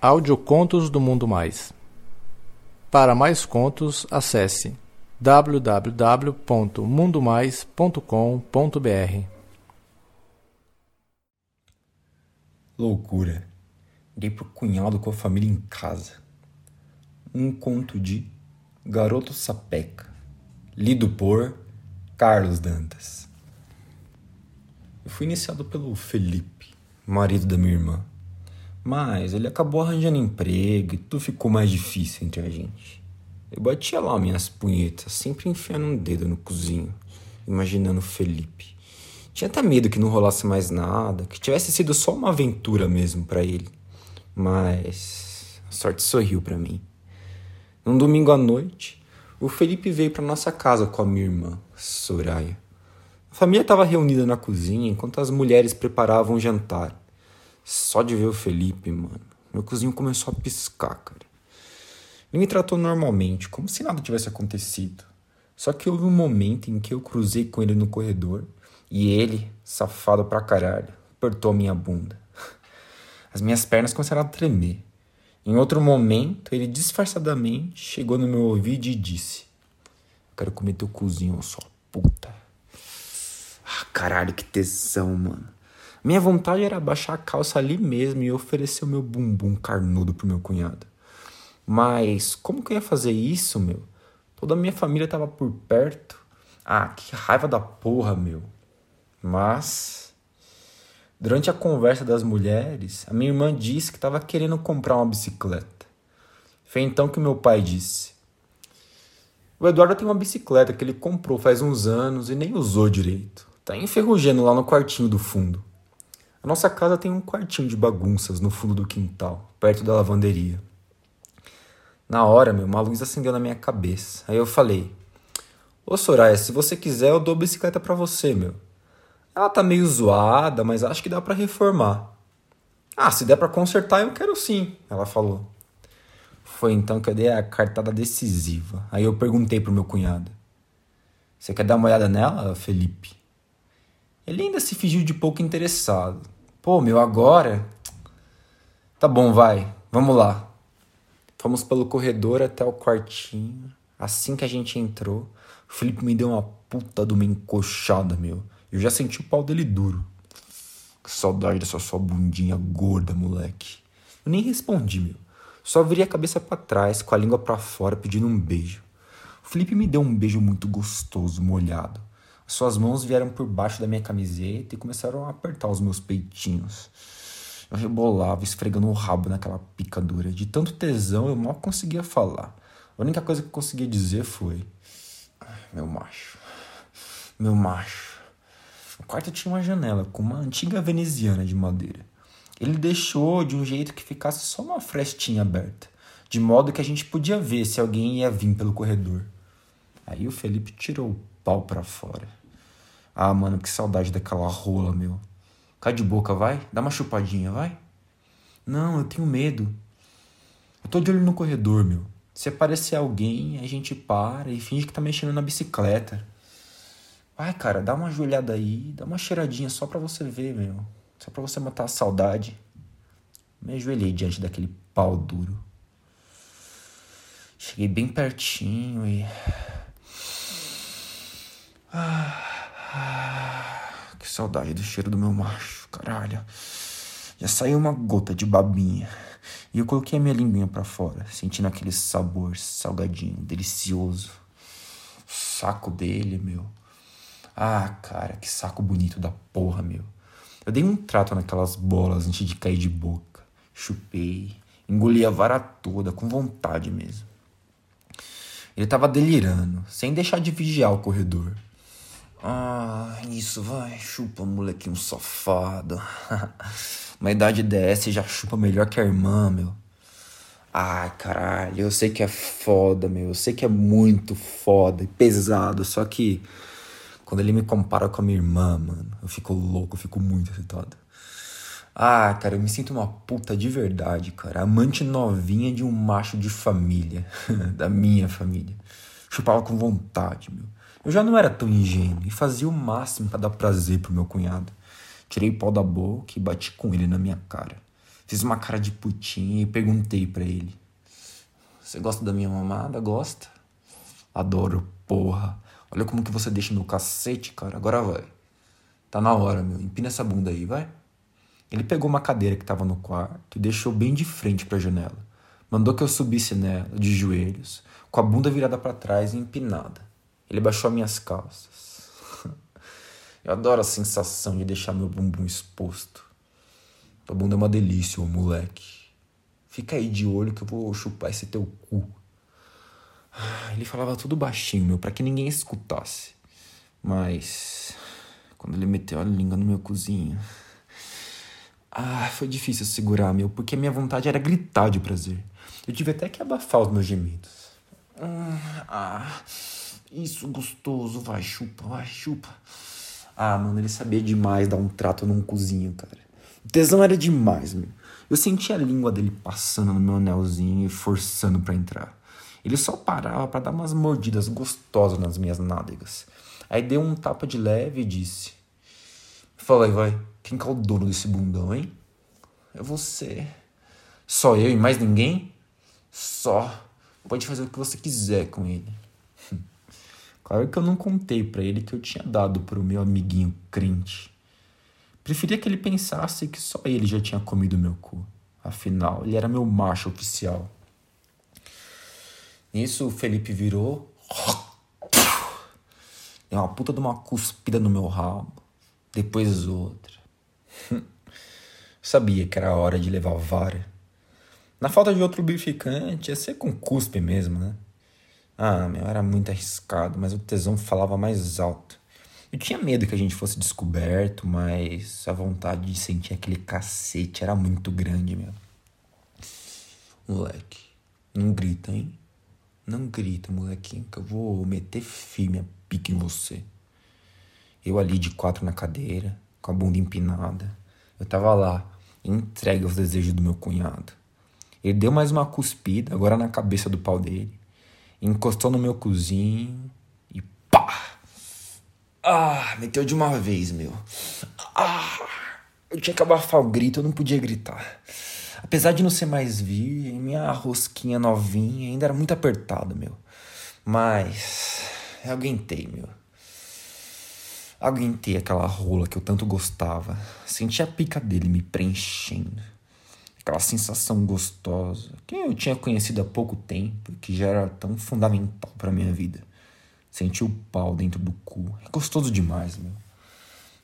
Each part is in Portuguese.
Audiocontos do Mundo Mais. Para mais contos, acesse www.mundomais.com.br. Loucura. Liguei pro cunhado com a família em casa. Um conto de Garoto Sapeca, lido por Carlos Dantas. Eu fui iniciado pelo Felipe, marido da minha irmã. Mas ele acabou arranjando emprego e tudo ficou mais difícil entre a gente. Eu batia lá minhas punhetas, sempre enfiando um dedo no cozinho, imaginando Felipe. Tinha até medo que não rolasse mais nada, que tivesse sido só uma aventura mesmo para ele. Mas a sorte sorriu para mim. Num domingo à noite, o Felipe veio para nossa casa com a minha irmã, Soraya. A família estava reunida na cozinha enquanto as mulheres preparavam o jantar. Só de ver o Felipe, mano, meu cozinho começou a piscar, cara. Ele me tratou normalmente, como se nada tivesse acontecido. Só que houve um momento em que eu cruzei com ele no corredor e ele, safado pra caralho, apertou a minha bunda. As minhas pernas começaram a tremer. Em outro momento, ele disfarçadamente chegou no meu ouvido e disse: Quero comer teu cozinho, sua puta. Ah, caralho, que tesão, mano. Minha vontade era baixar a calça ali mesmo e oferecer o meu bumbum carnudo pro meu cunhado. Mas como que eu ia fazer isso, meu? Toda a minha família tava por perto. Ah, que raiva da porra, meu. Mas durante a conversa das mulheres, a minha irmã disse que estava querendo comprar uma bicicleta. Foi então que meu pai disse: O Eduardo tem uma bicicleta que ele comprou faz uns anos e nem usou direito. Tá enferrujando lá no quartinho do fundo. Nossa casa tem um quartinho de bagunças no fundo do quintal, perto da lavanderia. Na hora, meu, uma luz acendeu na minha cabeça. Aí eu falei: Ô Soraya, se você quiser, eu dou bicicleta para você, meu. Ela tá meio zoada, mas acho que dá para reformar. Ah, se der para consertar, eu quero sim, ela falou. Foi então que eu dei a cartada decisiva. Aí eu perguntei pro meu cunhado: Você quer dar uma olhada nela, Felipe? Ele ainda se fingiu de pouco interessado. Pô, meu, agora? Tá bom, vai. Vamos lá. Fomos pelo corredor até o quartinho. Assim que a gente entrou, o Felipe me deu uma puta de uma encoxada, meu. Eu já senti o pau dele duro. Que saudade dessa sua bundinha gorda, moleque. Eu nem respondi, meu. Só virei a cabeça para trás, com a língua para fora, pedindo um beijo. O Felipe me deu um beijo muito gostoso, molhado. Suas mãos vieram por baixo da minha camiseta e começaram a apertar os meus peitinhos. Eu rebolava, esfregando o rabo naquela picadura. De tanto tesão, eu mal conseguia falar. A única coisa que eu conseguia dizer foi: Meu macho. Meu macho. O quarto tinha uma janela com uma antiga veneziana de madeira. Ele deixou de um jeito que ficasse só uma frestinha aberta, de modo que a gente podia ver se alguém ia vir pelo corredor. Aí o Felipe tirou o pau para fora. Ah, mano, que saudade daquela rola, meu. Cai de boca, vai? Dá uma chupadinha, vai? Não, eu tenho medo. Eu tô de olho no corredor, meu. Se aparecer alguém, a gente para e finge que tá mexendo na bicicleta. Vai, cara, dá uma joelhada aí, dá uma cheiradinha só pra você ver, meu. Só pra você matar a saudade. Me ajoelhei diante daquele pau duro. Cheguei bem pertinho e. Ah. Que saudade do cheiro do meu macho, caralho. Já saiu uma gota de babinha. E eu coloquei a minha linguinha para fora, sentindo aquele sabor salgadinho, delicioso. O saco dele, meu. Ah, cara, que saco bonito da porra, meu. Eu dei um trato naquelas bolas antes de cair de boca. Chupei, engoli a vara toda, com vontade mesmo. Ele tava delirando, sem deixar de vigiar o corredor. Ah, isso, vai, chupa, molequinho safado. Uma idade dessa já chupa melhor que a irmã, meu. Ai, caralho, eu sei que é foda, meu. Eu sei que é muito foda e pesado, só que quando ele me compara com a minha irmã, mano, eu fico louco, eu fico muito excitado. Ah, cara, eu me sinto uma puta de verdade, cara. Amante novinha de um macho de família, da minha família. Chupava com vontade, meu. Eu já não era tão ingênuo e fazia o máximo para dar prazer pro meu cunhado. Tirei o da boca e bati com ele na minha cara. Fiz uma cara de putinha e perguntei para ele: Você gosta da minha mamada? Gosta? Adoro, porra. Olha como que você deixa meu cacete, cara. Agora vai. Tá na hora, meu. Empina essa bunda aí, vai. Ele pegou uma cadeira que tava no quarto e deixou bem de frente para a janela. Mandou que eu subisse nela, de joelhos, com a bunda virada para trás e empinada. Ele baixou minhas calças. eu adoro a sensação de deixar meu bumbum exposto. Tua bunda é uma delícia, ô moleque. Fica aí de olho que eu vou chupar esse teu cu. Ele falava tudo baixinho, meu, pra que ninguém escutasse. Mas. Quando ele meteu a língua no meu cozinho. Ah, foi difícil segurar, meu, porque minha vontade era gritar de prazer. Eu tive até que abafar os meus gemidos. Ah, isso gostoso, vai, chupa, vai, chupa. Ah, mano, ele sabia demais dar um trato num cozinho, cara. O tesão era demais, meu. Eu sentia a língua dele passando no meu anelzinho e forçando para entrar. Ele só parava para dar umas mordidas gostosas nas minhas nádegas. Aí deu um tapa de leve e disse: Fala aí, vai. Quem que é o dono desse bundão, hein? É você. Só eu e mais ninguém? Só. Pode fazer o que você quiser com ele. Claro que eu não contei para ele que eu tinha dado pro meu amiguinho crente. Preferia que ele pensasse que só ele já tinha comido meu cu. Afinal, ele era meu macho oficial. Nisso, o Felipe virou. Deu uma puta de uma cuspida no meu rabo. Depois outra. Sabia que era hora de levar vara. Na falta de outro lubrificante, ia ser com cuspe mesmo, né? Ah, meu, era muito arriscado, mas o tesão falava mais alto. Eu tinha medo que a gente fosse descoberto, mas a vontade de sentir aquele cacete era muito grande, meu. Moleque, não grita, hein? Não grita, molequinho, que eu vou meter firme a pique em você. Eu ali de quatro na cadeira, com a bunda empinada. Eu tava lá, entregue aos desejos do meu cunhado. Ele deu mais uma cuspida, agora na cabeça do pau dele. Encostou no meu cozinho e pá! Ah, meteu de uma vez, meu. Ah! Eu tinha que abafar o grito, eu não podia gritar. Apesar de não ser mais virgem, minha rosquinha novinha ainda era muito apertada, meu. Mas eu aguentei, meu. Aguentei aquela rola que eu tanto gostava. Senti a pica dele me preenchendo. Aquela sensação gostosa que eu tinha conhecido há pouco tempo, que já era tão fundamental para minha vida. Senti o pau dentro do cu. É gostoso demais, meu.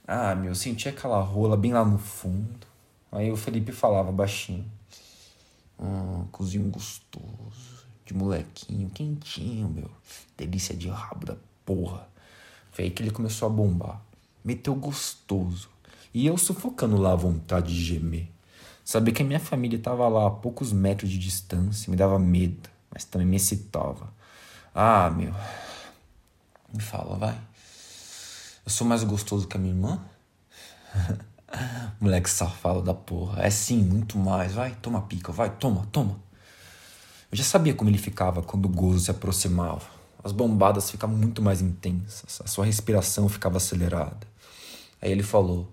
Ah, meu, senti aquela rola bem lá no fundo. Aí o Felipe falava baixinho. Hum, cozinho gostoso. De molequinho, quentinho, meu. Delícia de rabo da porra. Foi aí que ele começou a bombar. Meteu gostoso. E eu sufocando lá a vontade de gemer. Saber que a minha família estava lá a poucos metros de distância me dava medo, mas também me excitava. Ah, meu. Me fala, vai. Eu sou mais gostoso que a minha irmã? Moleque safado da porra. É sim, muito mais. Vai, toma pica, vai, toma, toma. Eu já sabia como ele ficava quando o gozo se aproximava. As bombadas ficavam muito mais intensas, a sua respiração ficava acelerada. Aí ele falou: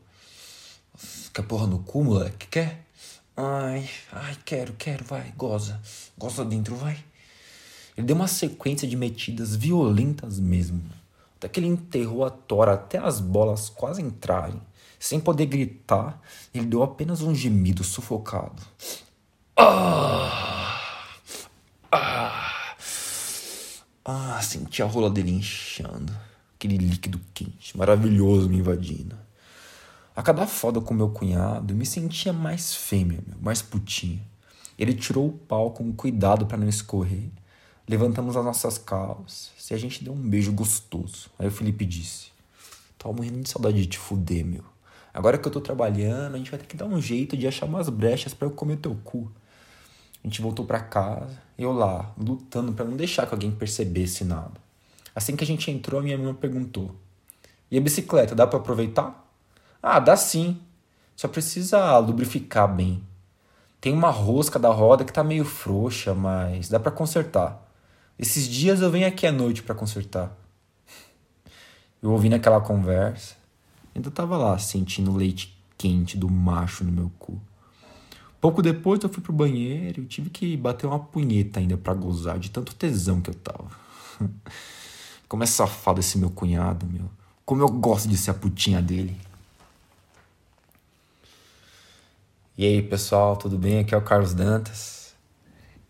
Quer porra no cu, moleque? Quer? Ai, ai, quero, quero, vai, goza. Goza dentro, vai. Ele deu uma sequência de metidas violentas mesmo. Até que ele enterrou a tora até as bolas quase entrarem. Sem poder gritar, ele deu apenas um gemido sufocado. Ah! Ah! Ah, senti a rola dele inchando. Aquele líquido quente, maravilhoso me invadindo. A cada foda com meu cunhado, me sentia mais fêmea, mais putinha. Ele tirou o pau com cuidado para não escorrer. Levantamos as nossas calças e a gente deu um beijo gostoso. Aí o Felipe disse: Tava morrendo de saudade de te fuder, meu. Agora que eu tô trabalhando, a gente vai ter que dar um jeito de achar umas brechas para eu comer teu cu. A gente voltou para casa, eu lá, lutando para não deixar que alguém percebesse nada. Assim que a gente entrou, minha irmã perguntou: E a bicicleta, dá para aproveitar? Ah, dá sim. Só precisa lubrificar bem. Tem uma rosca da roda que tá meio frouxa, mas dá para consertar. Esses dias eu venho aqui à noite para consertar. Eu ouvi naquela conversa, Ainda tava lá, sentindo o leite quente do macho no meu cu. Pouco depois eu fui pro banheiro e tive que bater uma punheta ainda para gozar de tanto tesão que eu tava. Como é safado esse meu cunhado, meu. Como eu gosto de ser a putinha dele. E aí, pessoal, tudo bem? Aqui é o Carlos Dantas.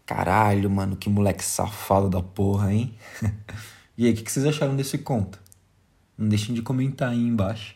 Caralho, mano, que moleque safado da porra, hein? e aí, o que vocês acharam desse conto? Não deixem de comentar aí embaixo.